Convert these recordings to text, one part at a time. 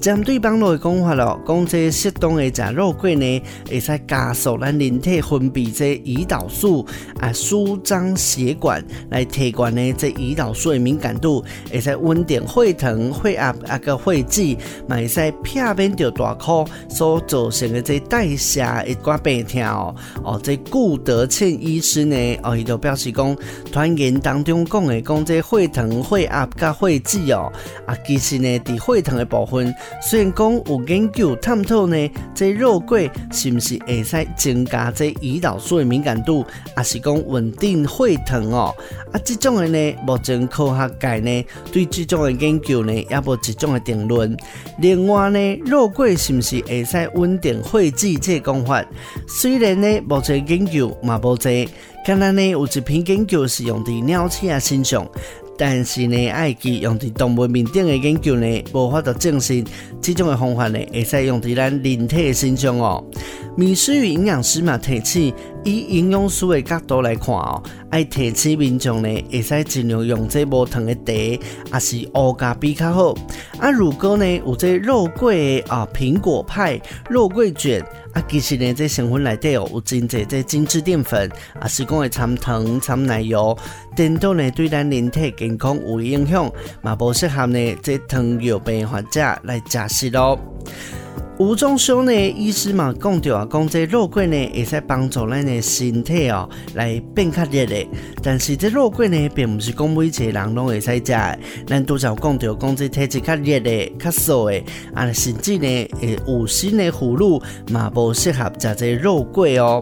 针对网络的讲法咯，讲这适当的食肉桂呢，会使加速咱人体分泌这胰岛素啊，舒张血管来提高呢这胰岛素的敏感度，会使稳定血糖、血压啊个血脂，嘛会使避免掉大颗所造成的这代谢一寡病痛哦。哦，这顾德庆医师呢，哦，伊就表示讲，团员当中讲的讲这血糖、血压甲血脂哦，啊，其实呢，伫血糖的部分。虽然讲有研究探讨呢，这肉桂是不是会使增加这胰岛素的敏感度，还是讲稳定血糖哦？啊，这种的呢，目前科学界呢对这种的研究呢也无一种的定论。另外呢，肉桂是不是会使稳定血脂这个讲法？虽然呢，目前研究嘛无济，刚才呢有一篇研究是用在鸟鼠身上。但是呢，埃及用在动物面顶的研究呢，无法度证实这种的方法呢，会使用在咱人体的身上哦。米师与营养师嘛提醒，以营养师的角度来看哦，爱提醒民众呢，会使尽量用这无糖的茶，也是乌咖比较好。啊，如果呢有这肉桂啊苹果派、肉桂卷。啊，其实呢，这成分内底有真济这精致淀粉，啊，是讲会掺糖、掺奶油，等到呢对咱人体健康有影响，嘛不适合呢这糖尿病患者来食食咯。吴中兄呢，医师嘛讲着啊，讲这肉桂呢，会使帮助咱的身体哦，来变较热的。但是这肉桂呢，并不是讲每一个人拢会使食的。咱都有讲到，讲这体质较热的、较燥的，啊，甚至呢，会，有新的葫芦嘛，不适合食这肉桂哦。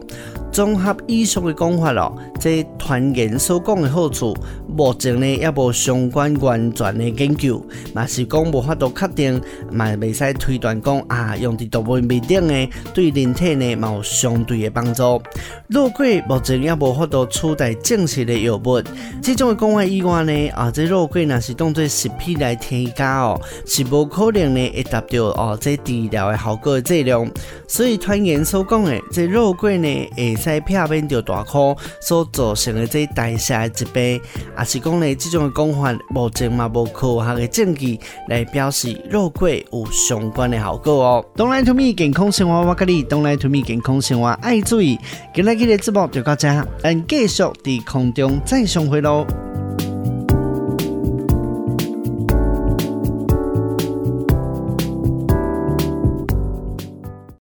综合以上的讲法咯，这团员所讲的好处，目前呢也无相关完全的研究，嘛是讲无法度确定，嘛未使推断讲啊，用伫动物面顶的对人体呢嘛有相对的帮助。肉桂目前也无法度取代正式的药物，即种的讲法以外呢，啊，这肉桂若是当做食品来添加哦，是无可能呢会达到哦这治疗的效果的剂量。所以团员所讲的这肉桂呢，会使避免着大颗所造成的这代谢的疾病，也是讲呢这种的讲法目前嘛无科学的证据来表示肉桂有相关的效果哦。东来 to me，健康生活我跟你东来 to me，健康生活爱注意。今日的节目就到这，咱继续在空中再相会喽。